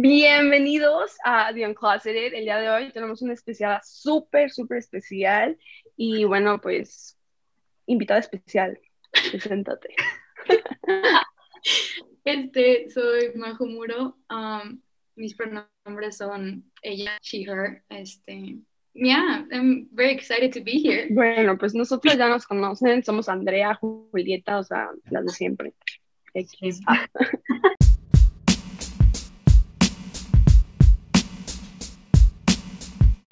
Bienvenidos a The Uncloseted. El día de hoy tenemos una especial súper, súper especial. Y bueno, pues, invitada especial. Preséntate. Este, soy Majo Muro. Um, mis pronombres son ella, she, her. Este, yeah, I'm very excited to be here. Bueno, pues nosotros ya nos conocen. Somos Andrea, Julieta, o sea, las de siempre. X.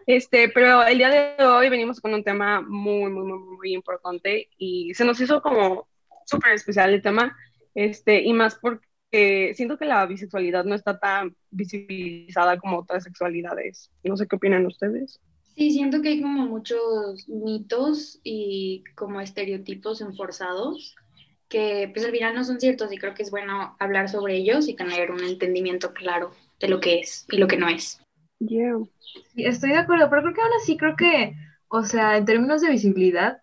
Este, pero el día de hoy venimos con un tema muy, muy, muy, muy importante y se nos hizo como súper especial el tema, este, y más porque siento que la bisexualidad no está tan visibilizada como otras sexualidades. No sé qué opinan ustedes. Sí, siento que hay como muchos mitos y como estereotipos enforzados que pues al final no son ciertos y creo que es bueno hablar sobre ellos y tener un entendimiento claro de lo que es y lo que no es. Yeah. Sí, estoy de acuerdo, pero creo que aún así creo que, o sea, en términos de visibilidad,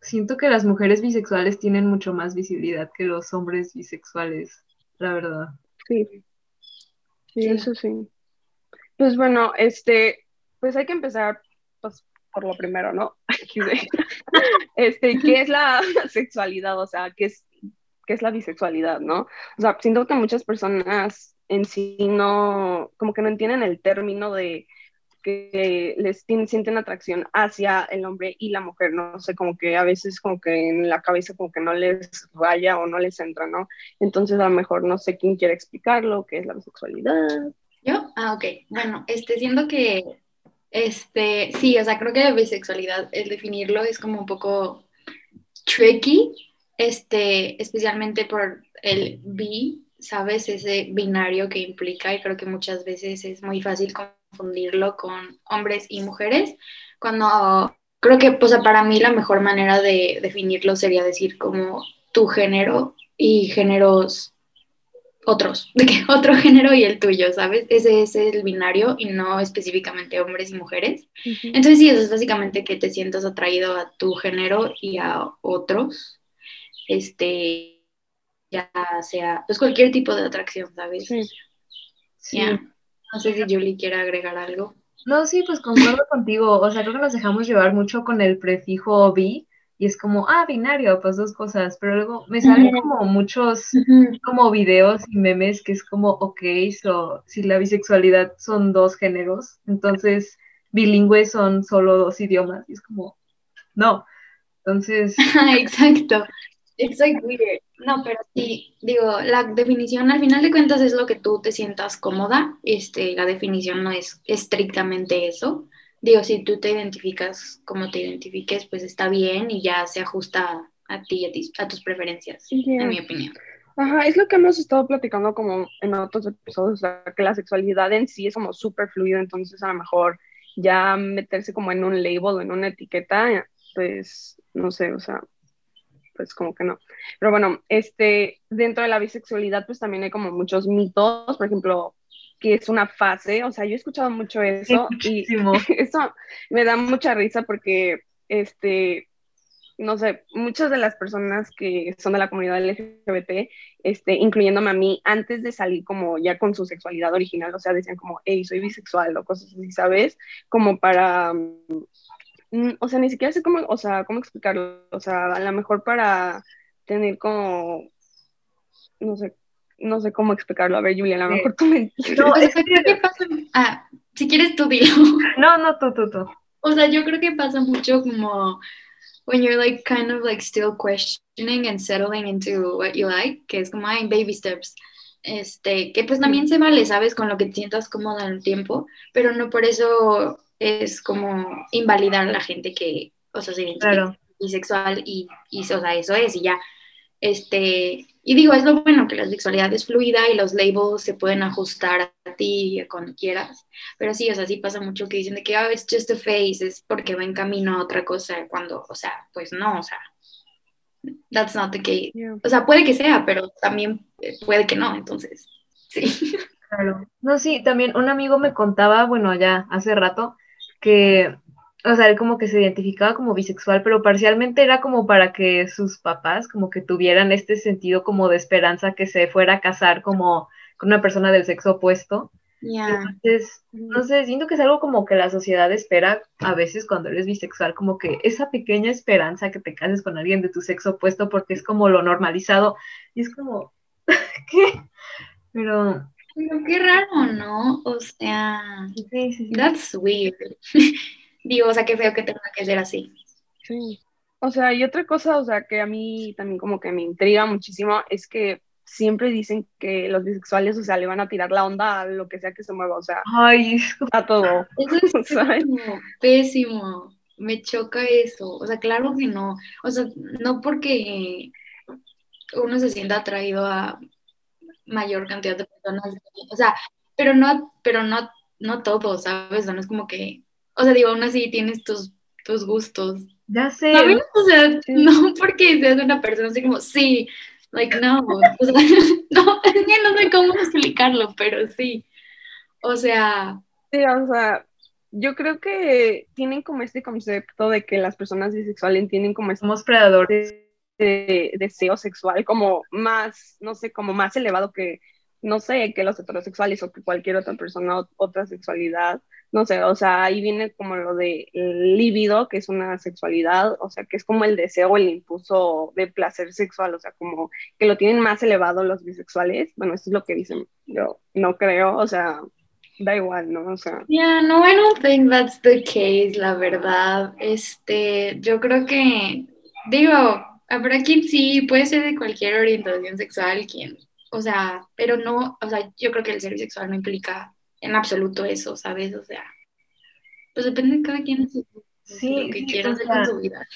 siento que las mujeres bisexuales tienen mucho más visibilidad que los hombres bisexuales, la verdad. Sí. Sí, eso sí. Pues bueno, este, pues hay que empezar pues, por lo primero, ¿no? este, ¿qué es la sexualidad? O sea, ¿qué es, qué es la bisexualidad, no? O sea, siento que muchas personas en sí no, como que no entienden el término de que les sienten atracción hacia el hombre y la mujer, no sé, como que a veces como que en la cabeza como que no les vaya o no les entra, ¿no? Entonces a lo mejor no sé quién quiere explicarlo, qué es la bisexualidad. ¿Yo? Ah, ok. Bueno, este, siendo que, este, sí, o sea, creo que la bisexualidad, el definirlo es como un poco tricky, este, especialmente por el bi, ¿sabes? Ese binario que implica y creo que muchas veces es muy fácil confundirlo con hombres y mujeres, cuando creo que pues para mí la mejor manera de definirlo sería decir como tu género y géneros otros, de que otro género y el tuyo, ¿sabes? Ese es el binario y no específicamente hombres y mujeres. Entonces sí, eso es básicamente que te sientas atraído a tu género y a otros. Este, ya sea, pues cualquier tipo de atracción, ¿sabes? Sí. No sé si Julie quiere agregar algo. No, sí, pues concuerdo contigo. O sea, creo que nos dejamos llevar mucho con el prefijo bi y es como, ah, binario, pues dos cosas. Pero luego me salen como muchos como videos y memes que es como, ok, so, si la bisexualidad son dos géneros, entonces bilingües son solo dos idiomas. Y es como, no. Entonces. Exacto. It's like weird. No, pero sí, digo, la definición al final de cuentas es lo que tú te sientas cómoda. Este, la definición no es estrictamente eso. Digo, si tú te identificas como te identifiques, pues está bien y ya se ajusta a ti, a, ti, a tus preferencias, en mi opinión. Ajá, es lo que hemos estado platicando como en otros episodios, que la sexualidad en sí es como súper fluida, entonces a lo mejor ya meterse como en un label o en una etiqueta, pues no sé, o sea, pues como que no. Pero bueno, este, dentro de la bisexualidad, pues también hay como muchos mitos, por ejemplo, que es una fase, o sea, yo he escuchado mucho eso y eso me da mucha risa porque, este, no sé, muchas de las personas que son de la comunidad LGBT, este, incluyéndome a mí, antes de salir como ya con su sexualidad original, o sea, decían como, hey, soy bisexual o cosas así, ¿sabes? Como para o sea, ni siquiera sé cómo, o sea, cómo explicarlo, o sea, a lo mejor para tener como, no sé, no sé cómo explicarlo. A ver, Julia, a lo mejor tú me entiendes. No, es que creo que pasa, ah, si quieres tú dilo. No, no, tú, tú, tú. O sea, yo creo que pasa mucho como when you're like kind of like still questioning and settling into what you like, que es como, ay, baby steps. Este, que pues también se vale, ¿sabes? Con lo que te sientas cómoda en el tiempo, pero no por eso es como invalidar a la gente que, o sea, se identifica bisexual y, y, o sea, eso es, y ya, este, y digo, es lo bueno que la sexualidad es fluida y los labels se pueden ajustar a ti cuando quieras, pero sí, o sea, sí pasa mucho que dicen de que, oh, it's just a face, es porque va en camino a otra cosa, cuando, o sea, pues no, o sea, that's not the case. O sea, puede que sea, pero también puede que no, entonces, sí. Claro. No, sí, también un amigo me contaba, bueno, ya hace rato, que, o sea, él como que se identificaba como bisexual, pero parcialmente era como para que sus papás como que tuvieran este sentido como de esperanza que se fuera a casar como con una persona del sexo opuesto. Ya. Entonces, no sé, siento que es algo como que la sociedad espera a veces cuando eres bisexual, como que esa pequeña esperanza que te cases con alguien de tu sexo opuesto porque es como lo normalizado y es como, ¿qué? Pero... Pero qué raro, ¿no? O sea, Sí, sí, sí. that's weird. Digo, o sea, qué feo que tenga que ser así. Sí. O sea, y otra cosa, o sea, que a mí también como que me intriga muchísimo es que siempre dicen que los bisexuales, o sea, le van a tirar la onda a lo que sea que se mueva, o sea, Ay, a todo. Eso es pésimo, pésimo. Me choca eso. O sea, claro que no. O sea, no porque uno se sienta atraído a mayor cantidad de personas. O sea, pero no, pero no, no todo, ¿sabes? O sea, no es como que, o sea, digo, aún así tienes tus, tus gustos. ya sé, ¿Sabes? O sea, no porque seas una persona así como, sí, like, no. O sea, no, es que no sé cómo explicarlo, pero sí. O sea, Sí, o sea, yo creo que tienen como este concepto de que las personas bisexuales tienen como este somos predadores. De- deseo sexual como más, no sé, como más elevado que, no sé, que los heterosexuales o que cualquier otra persona, otra sexualidad, no sé, o sea, ahí viene como lo de líbido, que es una sexualidad, o sea, que es como el deseo, el impulso de placer sexual, o sea, como que lo tienen más elevado los bisexuales, bueno, eso es lo que dicen, yo no creo, o sea, da igual, ¿no? O sea, Yeah, no, I don't think that's the case, la verdad. Este, yo creo que, digo, habrá quien sí, puede ser de cualquier orientación sexual, quien, o sea, pero no, o sea, yo creo que el ser bisexual no implica en absoluto eso, ¿sabes? O sea, pues depende de cada quien su- Sí, lo que sí, quiera hacer con su vida.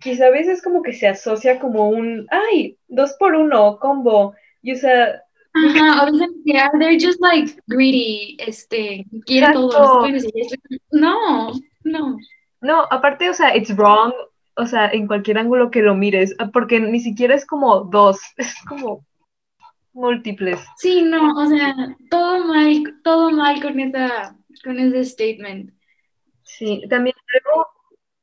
Quizá a veces como que se asocia como un, ay, dos por uno, combo. Y o sea, Ajá, o dicen que ah, they're just like greedy, este, quiere todo. No, no. no, aparte, o sea, it's wrong, o sea, en cualquier ángulo que lo mires, ah, porque ni siquiera es como dos, es como múltiples. Sí, no, o sea, todo mal, todo mal con esa, con ese statement. Sí, también luego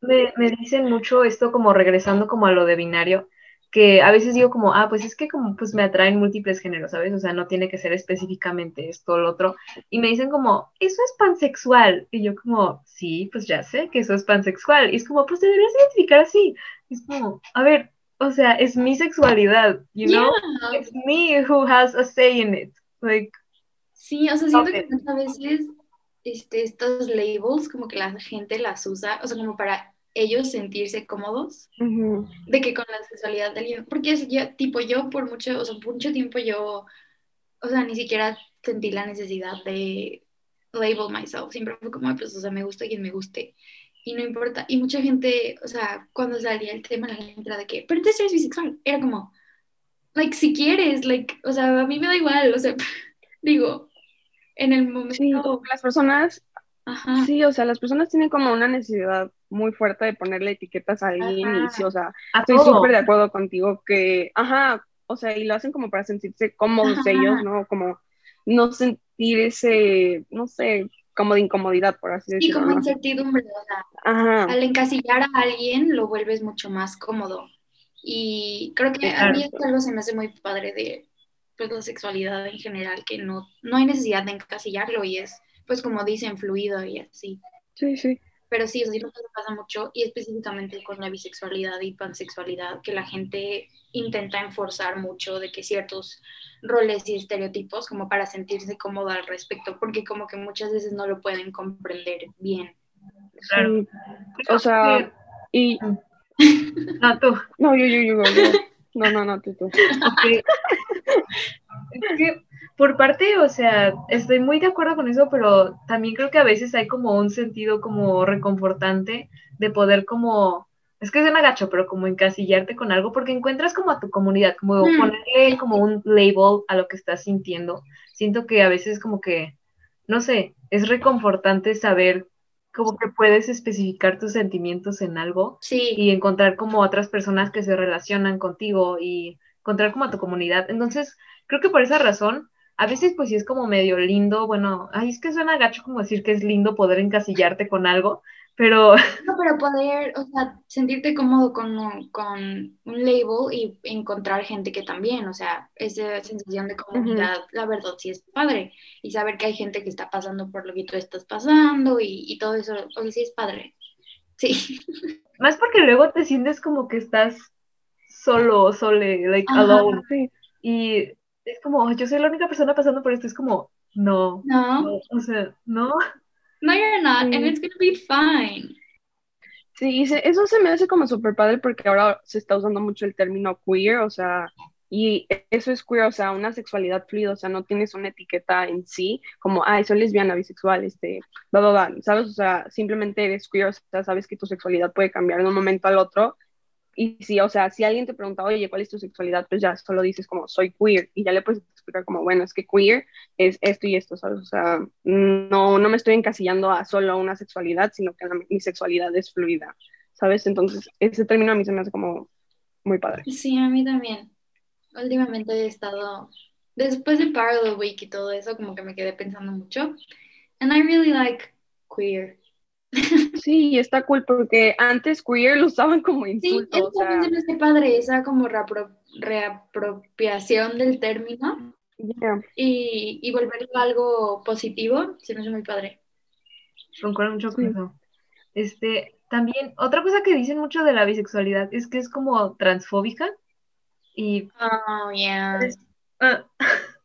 me, me dicen mucho esto como regresando como a lo de binario, que a veces digo como, ah, pues es que como pues me atraen múltiples géneros, ¿sabes? O sea, no tiene que ser específicamente esto o lo otro. Y me dicen como, eso es pansexual. Y yo como, sí, pues ya sé que eso es pansexual. Y es como, pues te deberías identificar así. Y es como, a ver, o sea, es mi sexualidad, you know? Yeah. It's me who has a say in it. Like, Sí, o sea, siento que a veces este, estos labels como que la gente las usa, o sea, como para ellos sentirse cómodos de que con la sexualidad de alguien, porque es yo, tipo, yo por mucho, o sea, por mucho tiempo yo, o sea, ni siquiera sentí la necesidad de label myself, siempre fue como, pues, o sea, me gusta quien me guste, y no importa, y mucha gente, o sea, cuando salía el tema, la gente era de que, pero entonces eres bisexual, era como, like, si quieres, like, o sea, a mí me da igual, o sea, digo, en el momento, Sí, las personas ajá, Sí, o sea, las personas tienen como una necesidad muy fuerte de ponerle etiquetas a alguien y sí, o sea, a estoy súper de acuerdo contigo que, ajá, o sea, y lo hacen como para sentirse cómodos Ajá. ellos, ¿no? Como no sentir ese, no sé, como de incomodidad, por así y decirlo, como ¿no? incertidumbre, o sea, Ajá, al encasillar a alguien lo vuelves mucho más cómodo. Y creo que a mí esto algo se me hace muy padre de pues, la sexualidad en general, que no, no hay necesidad de encasillarlo y es, pues como dicen, fluido y así. sí, sí. Pero sí, o sea, pasa mucho y específicamente con la bisexualidad y pansexualidad, que la gente intenta enforzar mucho de que ciertos roles y estereotipos como para sentirse cómoda al respecto, porque como que muchas veces no lo pueden comprender bien. Claro. sí. O sea, y, No, tú. no, yo, yo, yo, yo. No, no, no, tú, tú. Ok. Es que por parte, o sea, estoy muy de acuerdo con eso, pero también creo que a veces hay como un sentido como reconfortante de poder como, es que es un agacho, pero como encasillarte con algo, porque encuentras como a tu comunidad, como Mm. ponerle como un label a lo que estás sintiendo. Siento que a veces como que, no sé, es reconfortante saber como que puedes especificar tus sentimientos en algo Sí, y encontrar como otras personas que se relacionan contigo y encontrar como a tu comunidad. Entonces, creo que por esa razón, a veces pues sí es como medio lindo, bueno, ay, es que suena gacho como decir que es lindo poder encasillarte con algo, pero... No, pero poder, o sea, sentirte cómodo con un, con un label y encontrar gente que también, o sea, esa sensación de comunidad, la verdad sí es padre. Y saber que hay gente que está pasando por lo que tú estás pasando y, y todo eso, o sea, sí es padre. Sí. Más porque luego te sientes como que estás solo, sole, like alone. Y es como, yo soy la única persona pasando por esto, es como, no. No. o sea, no. No, you're not, and it's gonna be fine. Sí, eso se me hace como súper padre porque ahora se está usando mucho el término queer, o sea, y eso es queer, o sea, una sexualidad fluida, o sea, no tienes una etiqueta en sí, como, ay, soy lesbiana, bisexual, este, bla, bla, bla, ¿sabes? O sea, simplemente eres queer, o sea, sabes que tu sexualidad puede cambiar de un momento al otro y sí, o sea, si alguien te pregunta, oye, ¿cuál es tu sexualidad? Pues ya solo dices como, soy queer. Y ya le puedes explicar como, bueno, es que queer es esto y esto, ¿sabes? O sea, no, no me estoy encasillando a solo una sexualidad, sino que mi sexualidad es fluida, ¿sabes? Entonces, ese término a mí se me hace como muy padre. Sí, a mí también. Últimamente he estado, después de Parallel Week y todo eso, como que me quedé pensando mucho. And I really like queer. Sí, está cool porque antes queer lo usaban como insulto. Sí, eso también se me hace padre, esa como reapropiación del término y, y, volverlo algo positivo, se me hace muy padre. Concuerdo mucho con eso. Este, también, otra cosa que dicen mucho de la bisexualidad es que es como transfóbica y... Oh, yeah. Ah,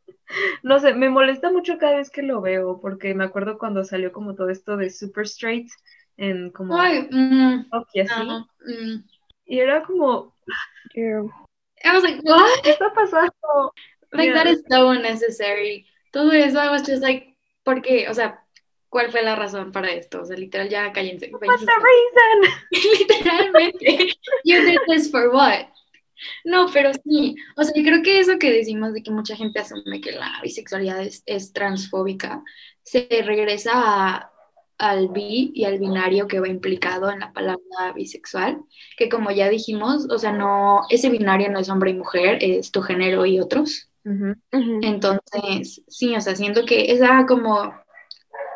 no sé, me molesta mucho cada vez que lo veo, porque me acuerdo cuando salió como todo esto de Super Straight en como Ay, mm, y así. mm. Y era como I was like, what? ¿Qué está pasando? Like that is so unnecessary. Todo eso I was just like, ¿por qué? O sea, ¿cuál fue la razón para esto? O sea, literal ya cállense. What's the reason? Literalmente. You did this for what? No, pero sí, o sea, yo creo que eso que decimos de que mucha gente asume que la bisexualidad es, transfóbica, se regresa al bi y al binario que va implicado en la palabra bisexual, que como ya dijimos, o sea, no, ese binario no es hombre y mujer, es tu género y otros. Entonces, sí, o sea, siento que esa como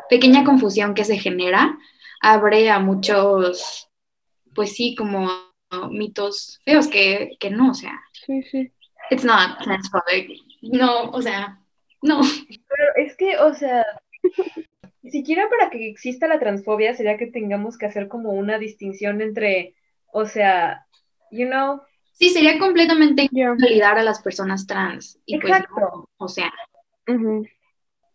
pequeña confusión que se genera abre a muchos, pues sí, como mitos feos que, que no, o sea. Sí, sí. It's not transphobic. No, o sea, no. Pero es que, o sea, siquiera para que exista la transfobia sería que tengamos que hacer como una distinción entre, o sea, you know. Sí, sería completamente invalidar a las personas trans. Y pues, Exacto. o sea,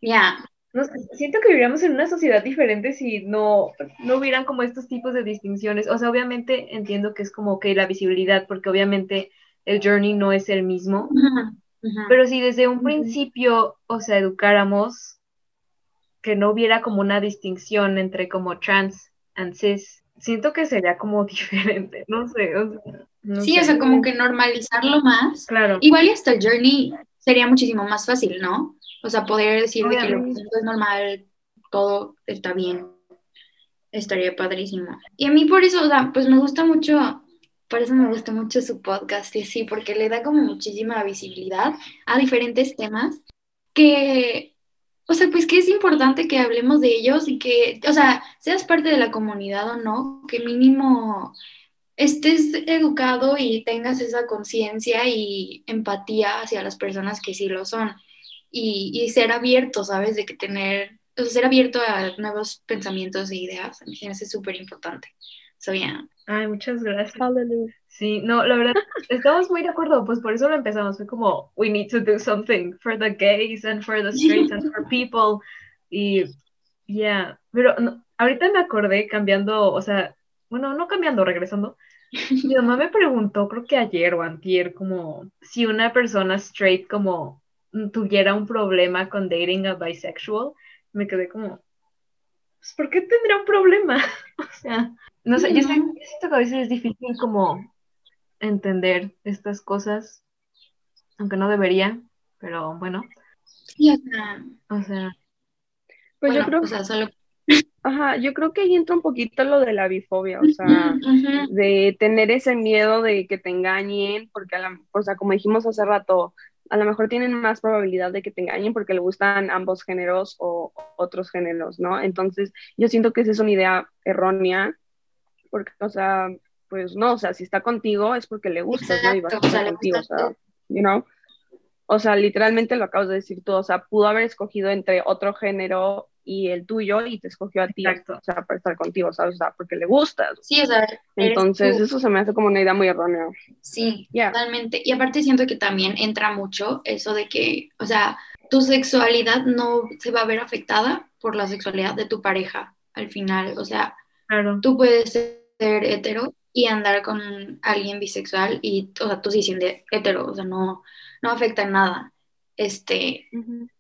ya. No, siento que viviríamos en una sociedad diferente si no, no hubieran como estos tipos de distinciones. O sea, obviamente entiendo que es como que la visibilidad, porque obviamente el journey no es el mismo. Pero si desde un principio, o sea, educáramos que no hubiera como una distinción entre como trans and cis, siento que sería como diferente, no sé. sí, o sea, como que normalizarlo más. Claro. Igual y hasta el journey sería muchísimo más fácil, ¿no? O sea, poder decir que lo que es normal, todo está bien, estaría padrísimo. Y a mí por eso, o sea, pues me gusta mucho, por eso me gusta mucho su podcast y sí, porque le da como muchísima visibilidad a diferentes temas que, o sea, pues que es importante que hablemos de ellos y que, o sea, seas parte de la comunidad o no, que mínimo estés educado y tengas esa conciencia y empatía hacia las personas que sí lo son y, ser abierto, ¿sabes? De que tener, o sea, ser abierto a nuevos pensamientos e ideas, a mí me hace súper importante. So, yeah. Ay, muchas gracias. Sí, no, la verdad, estamos muy de acuerdo, pues por eso lo empezamos, fue como, we need to do something for the gays and for the straight and for people, y, yeah, pero ahorita me acordé cambiando, o sea, bueno, no cambiando, regresando, mi mamá me preguntó, creo que ayer o antier, como, si una persona straight, como, tuviera un problema con dating a bisexual, me quedé como, pues, ¿por qué tendría un problema? o sea, no sé, yo, siento que a veces es difícil como entender estas cosas, aunque no debería, pero bueno. Sí, o sea, o sea pues yo creo o sea, solo Ajá, yo creo que ahí entra un poquito lo de la bifobia, o sea, de tener ese miedo de que te engañen, porque, a la, o sea, como dijimos hace rato, a lo mejor tienen más probabilidad de que te engañen porque le gustan ambos géneros o, otros géneros, ¿no? Entonces, yo siento que esa es una idea errónea, porque, o sea, pues no, o sea, si está contigo es porque le gusta, ¿no? Y va a estar contigo, o sea, you know? O sea, literalmente lo acabas de decir tú, o sea, pudo haber escogido entre otro género y el tuyo y te escogió a ti, o sea, para estar contigo, ¿sabes? O sea, porque le gustas. Sí, o sea, entonces eso se me hace como una idea muy errónea. Sí, totalmente. Y aparte siento que también entra mucho eso de que, o sea, tu sexualidad no se va a ver afectada por la sexualidad de tu pareja al final, o sea, claro. tú puedes ser hetero y andar con alguien bisexual y, o sea, tú sí siendo hetero, o sea, no, no afecta en nada. Este,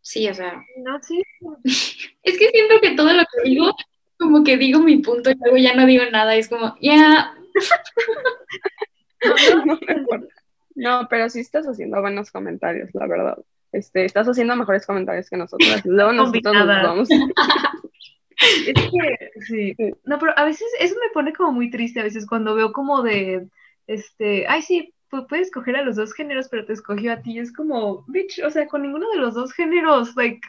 sí, o sea. No, sí. es que siento que todo lo que digo, como que digo mi punto y luego ya no digo nada, es como, ya. no, pero sí estás haciendo buenos comentarios, la verdad. Este, estás haciendo mejores comentarios que nosotros. Luego nosotros nos vamos. Es que, sí. No, pero a veces eso me pone como muy triste, a veces cuando veo como de, este, ay, sí, puedes escoger a los dos géneros, pero te escogió a ti. Es como, bitch, o sea, con ninguno de los dos géneros, like,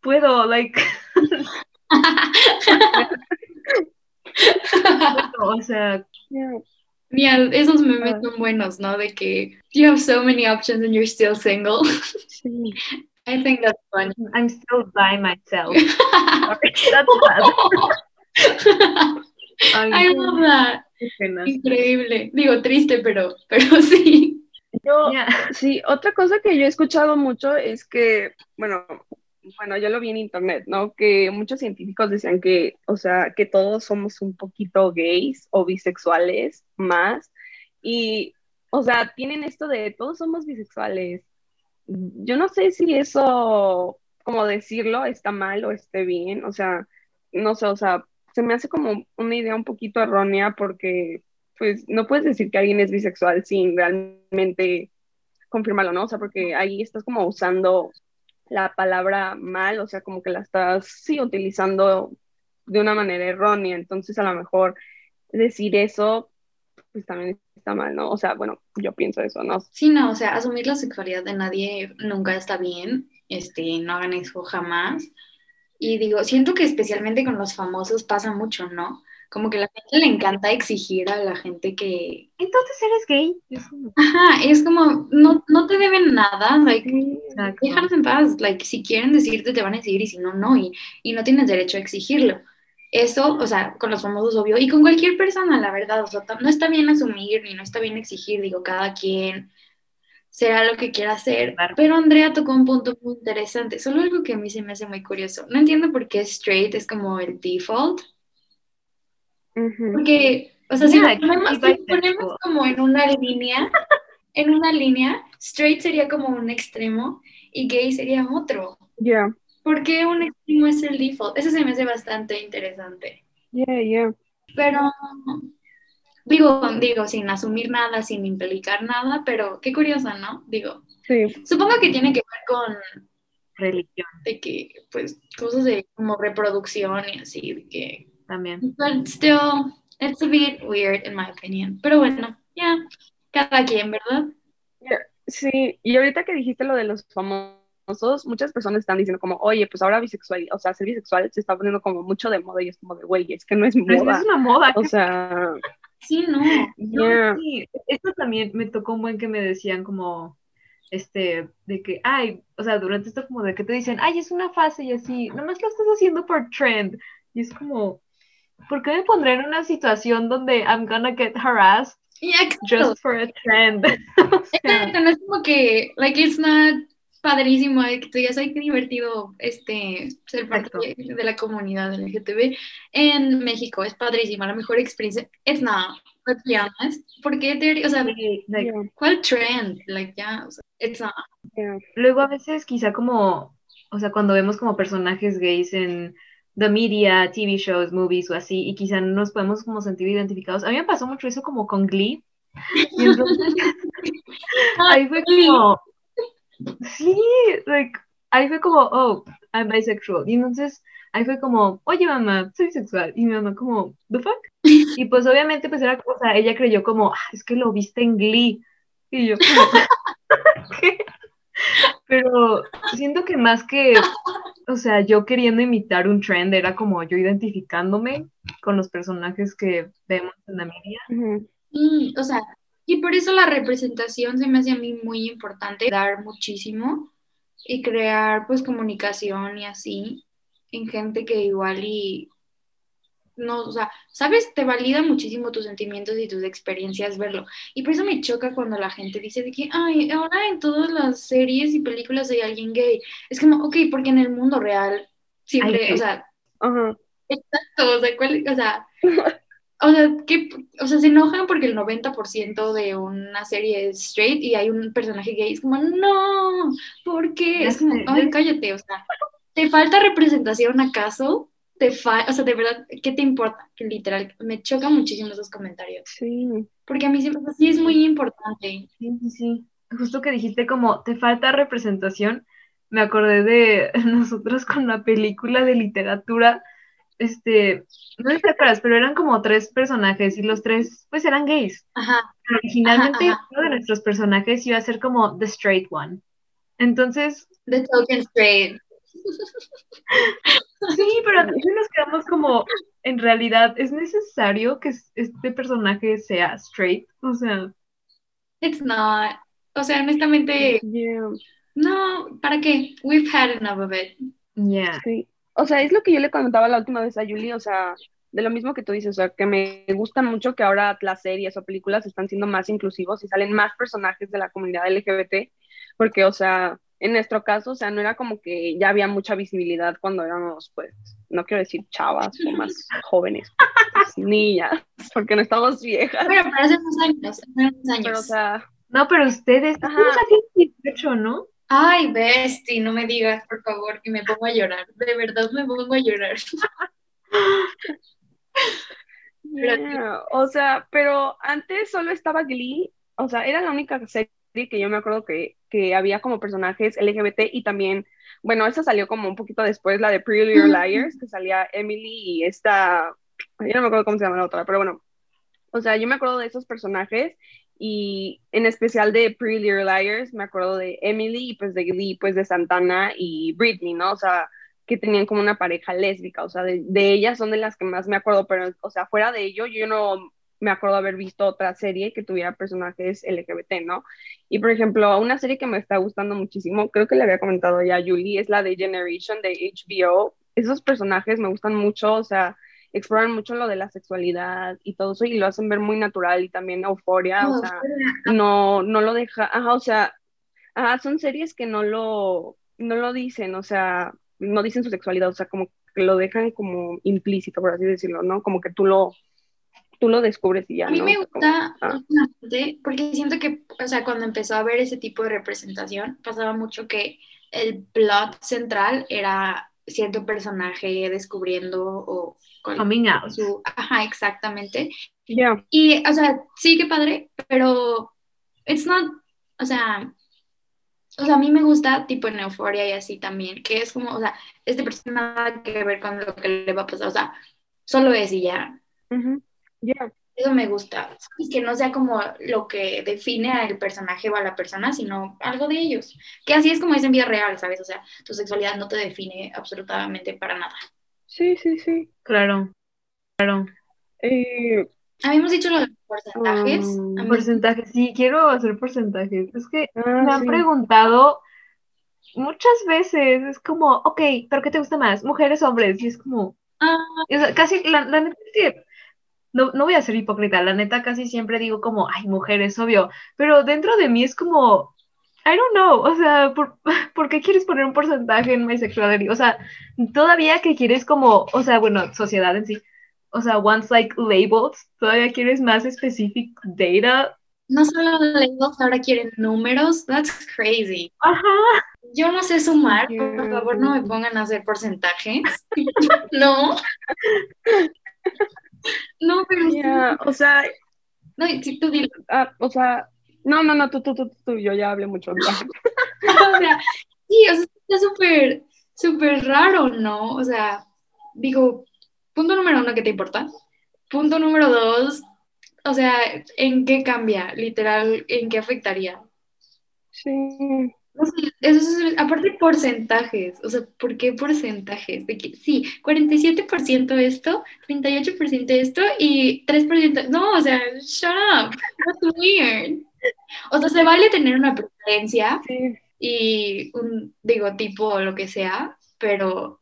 puedo, like. o sea. Yeah. esos memes son buenos, ¿no? De que you have so many options and you're still single. Sí. I think that's funny. I'm still by myself. that's bad. I love that. Increíble. Digo, triste, pero, pero sí. Yo, sí, otra cosa que yo he escuchado mucho es que, bueno, bueno, yo lo vi en internet, ¿no? Que muchos científicos decían que, o sea, que todos somos un poquito gays o bisexuales más. Y, o sea, tienen esto de todos somos bisexuales. Yo no sé si eso, como decirlo, está mal o esté bien. O sea, no sé, o sea, se me hace como una idea un poquito errónea porque pues no puedes decir que alguien es bisexual sin realmente confirmarlo, ¿no? O sea, porque ahí estás como usando la palabra mal, o sea, como que la estás, sí, utilizando de una manera errónea, entonces a lo mejor decir eso, pues también está mal, ¿no? O sea, bueno, yo pienso eso, ¿no? Sí, no, o sea, asumir la sexualidad de nadie nunca está bien, este, no hagan eso jamás. Y digo, siento que especialmente con los famosos pasa mucho, ¿no? como que a la gente le encanta exigir a la gente que... Entonces eres gay. Ajá, es como, no, no te deben nada, like, déjalos en paz, like, si quieren decirte te van a decir y si no, no, y, y no tienes derecho a exigirlo. Eso, o sea, con los famosos, obvio, y con cualquier persona, la verdad, o sea, no está bien asumir ni no está bien exigir, digo, cada quien será lo que quiera hacer. Pero Andrea tocó un punto muy interesante, solo algo que a mí se me hace muy curioso. No entiendo por qué straight es como el default, porque, o sea, si ponemos, ponemos como en una línea, en una línea, straight sería como un extremo y gay sería otro. Yeah. ¿Por qué un extremo es el default? Eso se me hace bastante interesante. Yeah, yeah. Pero, digo, digo, sin asumir nada, sin implicar nada, pero qué curiosa, ¿no? Digo, sí. supongo que tiene que ver con religión. De que, pues, cosas de como reproducción y así, de que también. But still, it's a bit weird in my opinion. Pero bueno, ya, cada quien, ¿verdad? Sí, y ahorita que dijiste lo de los famosos, muchas personas están diciendo como, oye, pues ahora bisexual, o sea, ser bisexual se está poniendo como mucho de moda y es como de, güey, es que no es moda. es una moda. O sea... Sí, no. sí. Esto también me tocó un buen que me decían como, este, de que, ay, o sea, durante esto como de que te dicen, ay, es una fase y así, nomás lo estás haciendo por trend. Y es como, ¿por qué me pondré en una situación donde I'm gonna get harassed just for a trend? no es como que, like, it's not padrísimo, que tú digas, ay, qué divertido este, ser parte de, la comunidad LGTB en México, es padrísimo, la mejor experiencia, it's not, let's be honest, porque, o sea, ¿cuál trend? Like, yeah, o sea, it's not. Luego a veces quizá como, o sea, cuando vemos como personajes gays en the media, TV shows, movies o así, y quizá nos podemos como sentir identificados. A mí me pasó mucho eso como con Glee. Y entonces, ahí fue como, sí, like, ahí fue como, oh, I'm bisexual. Y entonces, ahí fue como, oye mamá, soy bisexual. Y mi mamá como, the fuck? Y pues obviamente pues era cosa, ella creyó como, ah, es que lo viste en Glee. Y yo como, ¿qué? Pero siento que más que, o sea, yo queriendo imitar un trend, era como yo identificándome con los personajes que vemos en la media. Y, o sea, y por eso la representación se me hace a mí muy importante, dar muchísimo y crear pues comunicación y así en gente que igual y no, o sea, sabes, te valida muchísimo tus sentimientos y tus experiencias verlo. Y por eso me choca cuando la gente dice de que, ay, ahora en todas las series y películas hay alguien gay. Es como, ok, porque en el mundo real siempre, o sea, exacto, o sea, ¿cuál, o sea, o sea, que, o sea, se enojan porque el 90% de una serie es straight y hay un personaje gay. Es como, no, ¿por qué? Es como, ay, cállate, o sea, ¿te falta representación acaso? te o sea, de verdad, ¿qué te importa? Literal, me choca muchísimo esos comentarios. Sí. Porque a mí siempre sí es muy importante. Sí, sí, sí. Justo que dijiste como, te falta representación, me acordé de nosotros con la película de literatura, este, no sé si te acuerdas, pero eran como tres personajes y los tres, pues eran gays. Ajá. originalmente uno de nuestros personajes iba a ser como the straight one. Entonces... The token straight. Sí, pero nos quedamos como, en realidad, ¿es necesario que este personaje sea straight? O sea... It's not. O sea, honestamente... No, ¿para qué? We've had enough of it. Yeah. Sí. O sea, es lo que yo le comentaba la última vez a Julie, o sea, de lo mismo que tú dices, o sea, que me gusta mucho que ahora las series o películas están siendo más inclusivos y salen más personajes de la comunidad LGBT, porque, o sea, en nuestro caso, o sea, no era como que ya había mucha visibilidad cuando éramos, pues, no quiero decir chavas o más jóvenes, pues, niñas, porque no estamos viejas. Pero, pero hace unos años, hace unos años. Pero, o sea, no, pero ustedes, Ajá. tienen 18, ¿no? Ay, Besti, no me digas, por favor, que me pongo a llorar. De verdad me pongo a llorar. Yeah. O sea, pero antes solo estaba Glee, o sea, era la única serie que yo me acuerdo que, que había como personajes LGBT y también, bueno, esa salió como un poquito después, la de Pretty Little Liars, que salía Emily y esta, yo no me acuerdo cómo se llama la otra, pero bueno, o sea, yo me acuerdo de esos personajes y en especial de Pretty Little Liars, me acuerdo de Emily y pues de Glee, pues de Santana y Britney, ¿no? O sea, que tenían como una pareja lésbica, o sea, de, de ellas son de las que más me acuerdo, pero, o sea, fuera de ello, yo no me acuerdo haber visto otra serie que tuviera personajes LGBT, ¿no? Y por ejemplo, una serie que me está gustando muchísimo, creo que le había comentado ya a Julie, es la de Generation de HBO. Esos personajes me gustan mucho, o sea, exploran mucho lo de la sexualidad y todo eso y lo hacen ver muy natural y también euforia, o sea, no, no lo deja, ajá, o sea, ajá, son series que no lo, no lo dicen, o sea, no dicen su sexualidad, o sea, como que lo dejan como implícito, por así decirlo, ¿no? Como que tú lo, tú lo descubres y ya. A mí me gusta ah. porque siento que, o sea, cuando empezó a ver ese tipo de representación, pasaba mucho que el plot central era cierto personaje descubriendo o con Su, ajá, exactamente. Yeah. Y, o sea, sí que padre, pero it's not, o sea, o sea, a mí me gusta tipo en euforia y así también, que es como, o sea, este personaje nada que ver con lo que le va a pasar, o sea, solo es y ya. Eso me gusta. Que no sea como lo que define al personaje o a la persona, sino algo de ellos. Que así es como es en vida real, ¿sabes? O sea, tu sexualidad no te define absolutamente para nada. Sí, sí, sí. Claro. Claro. Eh, Habíamos dicho los porcentajes. Um, porcentajes, sí, quiero hacer porcentajes. Es que ah, me han preguntado muchas veces, es como, ok, ¿pero qué te gusta más? ¿Mujeres o hombres? Y es como, ah. casi, la, la neta es que no, no voy a ser hipócrita, la neta casi siempre digo como, ay, mujeres, obvio, pero dentro de mí es como, I don't know, o sea, ¿por, ¿por qué quieres poner un porcentaje en mi sexualidad? O sea, todavía que quieres como, o sea, bueno, sociedad en sí, o sea, once like labels, todavía quieres más specific data. No solo labels, ahora quieren números, that's crazy. Ajá. Yo no sé sumar, por favor no me pongan a hacer porcentajes. no. No, pero o sea, no, si tú dilo. Ah, o sea, no, no, no, tú, tú, tú, tú, yo ya hablé mucho. o sea, sí, o sea, está súper, súper raro, ¿no? O sea, digo, punto número uno, ¿qué te importa? Punto número dos, o sea, ¿en qué cambia? Literal, ¿en qué afectaría? Sí. Eso es, aparte porcentajes, o sea, ¿por qué porcentajes? De que, sí, 47% esto, 38% esto y 3%, no, o sea, shut up, that's weird. O sea, se vale tener una preferencia y un, digo, tipo o lo que sea, pero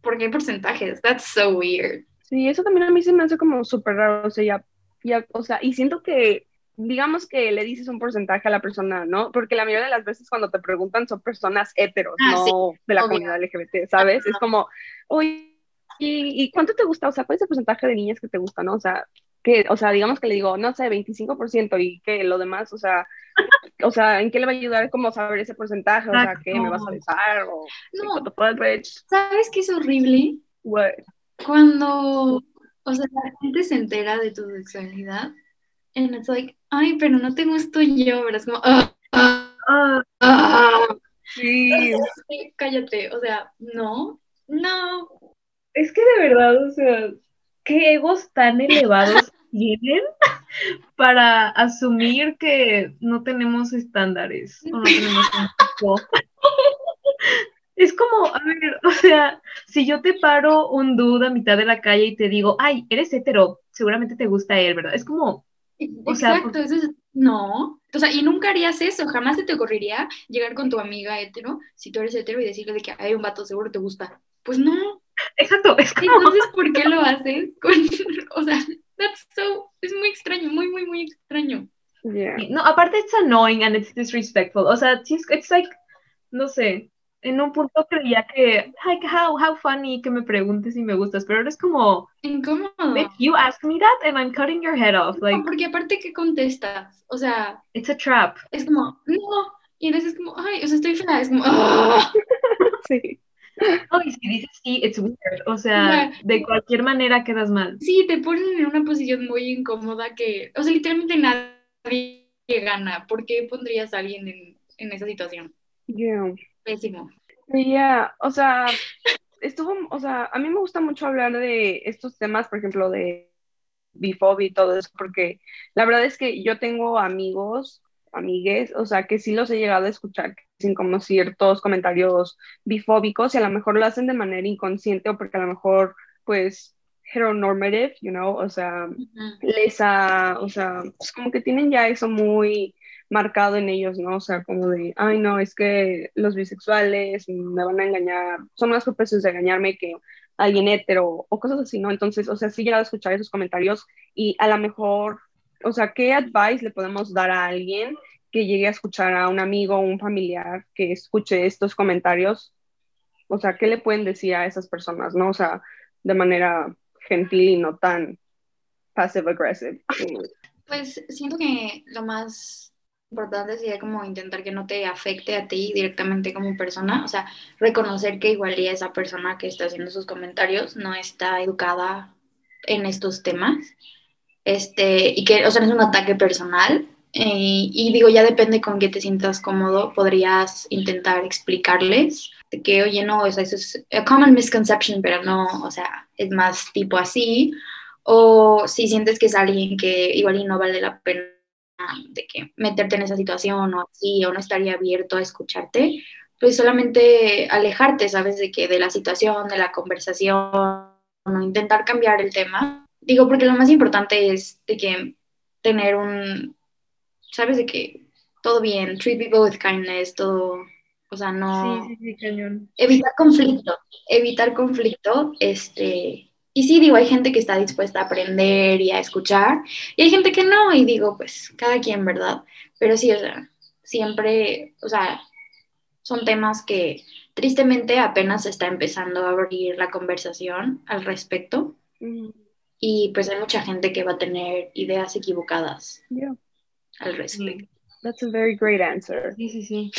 ¿por qué porcentajes? That's so weird. Sí, eso también a mí se me hace como súper raro, o sea, ya, ya, o sea, y siento que digamos que le dices un porcentaje a la persona, ¿no? Porque la mayoría de las veces cuando te preguntan son personas heteros, ah, no de la comunidad LGBT, ¿sabes? Es como, oye, ¿y, cuánto te gusta? O sea, ¿cuál es el porcentaje de niñas que te gusta, no? O sea, que, o sea, digamos que le digo, no sé, 25% y que lo demás, o sea, o sea, ¿en qué le va a ayudar como saber ese porcentaje? O sea, ¿qué me vas a besar? O, no. ¿Sabes qué es horrible? Cuando, o sea, la gente se entera de tu sexualidad and it's like, ay, pero no te gusto yo, ¿verdad? Es como, ah, ah, ah, sí. Cállate, o sea, no, no. Es que de verdad, o sea, qué egos tan elevados tienen para asumir que no tenemos estándares o no tenemos un Es como, a ver, o sea, si yo te paro un dude a mitad de la calle y te digo, ay, eres hetero, seguramente te gusta él, ¿verdad? Es como, Exacto, eso es, no. O sea, y nunca harías eso, jamás se te ocurriría llegar con tu amiga hetero, si tú eres hetero, y decirle de que hay un vato seguro te gusta. Pues no. Exacto, es Entonces, ¿por qué lo haces? o sea, that's so, es muy extraño, muy, muy, muy extraño. No, aparte it's annoying and it's disrespectful. O sea, it's like, no sé, en un punto creía que, like, how, how funny que me preguntes si me gustas, pero eres como, incómodo. You ask me that and I'm cutting your head off. Like, porque aparte que contestas, o sea, it's a trap. Es como, no, y entonces es como, ay, o sea, estoy fea, es como, ah". sí. Oh, y si dices sí, it's weird. O sea, de cualquier manera quedas mal. Sí, te ponen en una posición muy incómoda que, o sea, literalmente nadie gana. ¿Por qué pondrías a alguien en, en esa situación? Yeah. Pésimo. Yeah, o sea, estuvo, o sea, a mí me gusta mucho hablar de estos temas, por ejemplo, de bifobia y todo eso, porque la verdad es que yo tengo amigos, amigues, o sea, que sí los he llegado a escuchar, sin como ciertos comentarios bifóbicos y a lo mejor lo hacen de manera inconsciente o porque a lo mejor, pues, heteronormative, you know, o sea, les ha, o sea, pues como que tienen ya eso muy marcado en ellos, ¿no? O sea, como de, ay, no, es que los bisexuales me van a engañar, son más propensos de engañarme que alguien hetero o cosas así, ¿no? Entonces, o sea, sí he llegado a escuchar esos comentarios y a lo mejor, o sea, ¿qué advice le podemos dar a alguien que llegue a escuchar a un amigo o un familiar que escuche estos comentarios? O sea, ¿qué le pueden decir a esas personas, ¿no? O sea, de manera gentil y no tan passive aggressive. Pues siento que lo más importante sería como intentar que no te afecte a ti directamente como persona, o sea, reconocer que igual esa persona que está haciendo sus comentarios no está educada en estos temas, este, y que, o sea, es un ataque personal, eh, y digo, ya depende con qué te sientas cómodo, podrías intentar explicarles que, oye, no, o sea, eso es a common misconception, pero no, o sea, es más tipo así, o si sientes que es alguien que igual y no vale la pena de que meterte en esa situación o así, o no estaría abierto a escucharte, pues solamente alejarte, ¿sabes? De que de la situación, de la conversación, o intentar cambiar el tema. Digo, porque lo más importante es de que tener un, ¿sabes? De que todo bien, treat people with kindness, todo, o sea, no... Sí, sí, sí, Evitar conflicto, evitar conflicto, este, y sí, digo, hay gente que está dispuesta a aprender y a escuchar, y hay gente que no, y digo, pues cada quien, ¿verdad? Pero sí, o sea, siempre, o sea, son temas que tristemente apenas se está empezando a abrir la conversación al respecto. Y pues hay mucha gente que va a tener ideas equivocadas al respecto. That's a very great answer. Sí, sí, sí.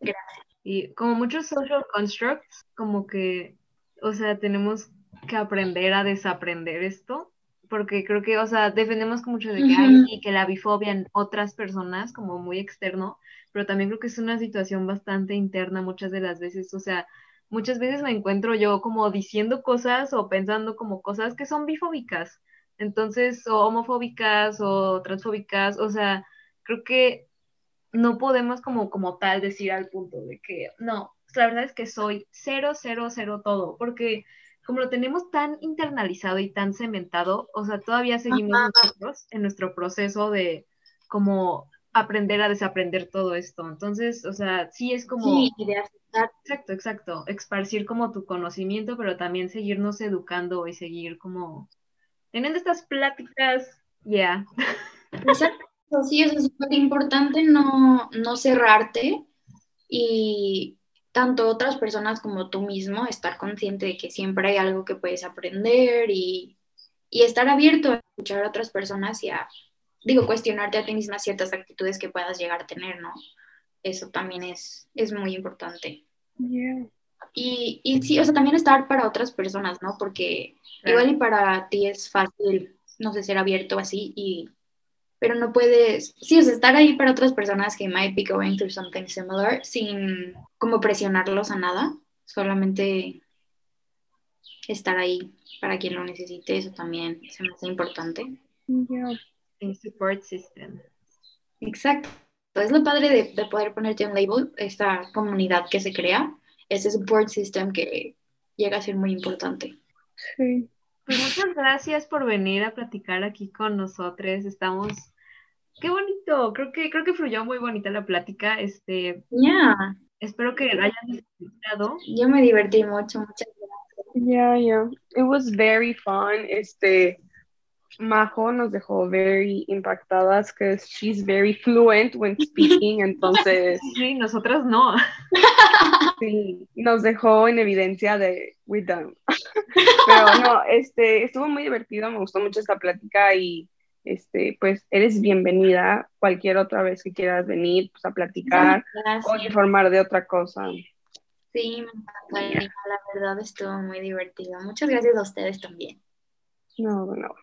Gracias. Y como muchos social constructs, como que, o sea, tenemos que aprender a desaprender esto, porque creo que, o sea, defendemos mucho de que hay que la bifobia en otras personas como muy externo, pero también creo que es una situación bastante interna muchas de las veces, o sea, muchas veces me encuentro yo como diciendo cosas o pensando como cosas que son bifóbicas, entonces, o homofóbicas o transfóbicas, o sea, creo que no podemos como, como tal decir al punto de que, no, la verdad es que soy cero, cero, cero todo, porque como lo tenemos tan internalizado y tan cementado, o sea, todavía seguimos nosotros en nuestro proceso de como aprender a desaprender todo esto. Entonces, o sea, sí es como... Sí, de aceptar. Exacto, exacto. Esparcir como tu conocimiento, pero también seguirnos educando y seguir como teniendo estas pláticas, ya. Exacto, sí, eso es súper importante no, no cerrarte y tanto otras personas como tú mismo, estar consciente de que siempre hay algo que puedes aprender y, y estar abierto a escuchar a otras personas y a, digo, cuestionarte a ti misma ciertas actitudes que puedas llegar a tener, ¿no? Eso también es, es muy importante. Y, y sí, o sea, también estar para otras personas, ¿no? Porque igual y para ti es fácil, no sé, ser abierto así y pero no puedes, sí, o sea, estar ahí para otras personas que might be going through something similar sin como presionarlos a nada, solamente estar ahí para quien lo necesite, eso también se me hace importante. Yeah. Un support system. Exacto. Es lo padre de, de, poder ponerte un label, esta comunidad que se crea, ese support system que llega a ser muy importante. Sí. Pues muchas gracias por venir a platicar aquí con nosotros. Estamos Qué bonito, creo que, creo que fluyó muy bonita la plática. Este, Ya. espero que hayan disfrutado. Yo me divertí mucho, muchas gracias. Yeah, yeah. It was very fun. Este, Majo nos dejó very impactadas because she's very fluent when speaking, entonces Sí, nosotras no. sí, nos dejó en evidencia de we done. Pero no, este, estuvo muy divertido, me gustó mucho esta plática y este, pues eres bienvenida cualquier otra vez que quieras venir pues, a platicar Gracias. o informar de otra cosa. Sí. La verdad estuvo muy divertido. Muchas gracias a ustedes también. No, no.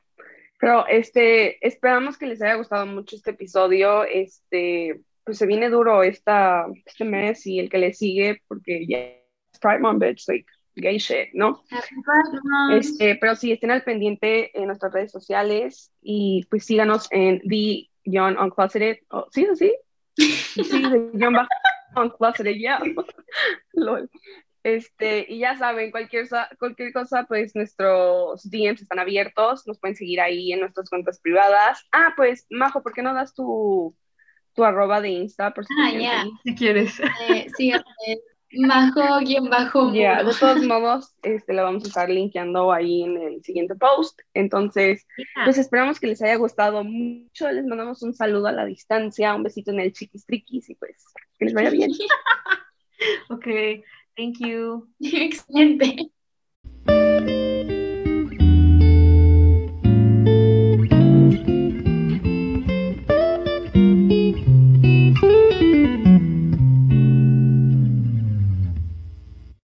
Pero este, esperamos que les haya gustado mucho este episodio. Este, pues se viene duro esta, este mes y el que le sigue, porque ya es Pride Month, bitch, like gay shit, ¿no? Este, pero sí, estén al pendiente en nuestras redes sociales y pues síganos en The Young Uncloseted. Oh, ¿Sí o sí? Sí, The bajo Uncloseted, ya. Lol. Este, y ya saben, cualquier, cualquier cosa, pues nuestros DMs están abiertos, nos pueden seguir ahí en nuestras cuentas privadas. Ah, pues, Majo, ¿por qué no das tu, tu arroba de Insta? Por si Ah, ya. Si quieres. Eh, síganme. Majo, guion bajo. Ya, de todos modos, este, la vamos a estar linkeando ahí en el siguiente post. Entonces, pues esperamos que les haya gustado mucho. Les mandamos un saludo a la distancia, un besito en el chiquis triquis y pues que les vaya bien. Ok, thank you. Excelente.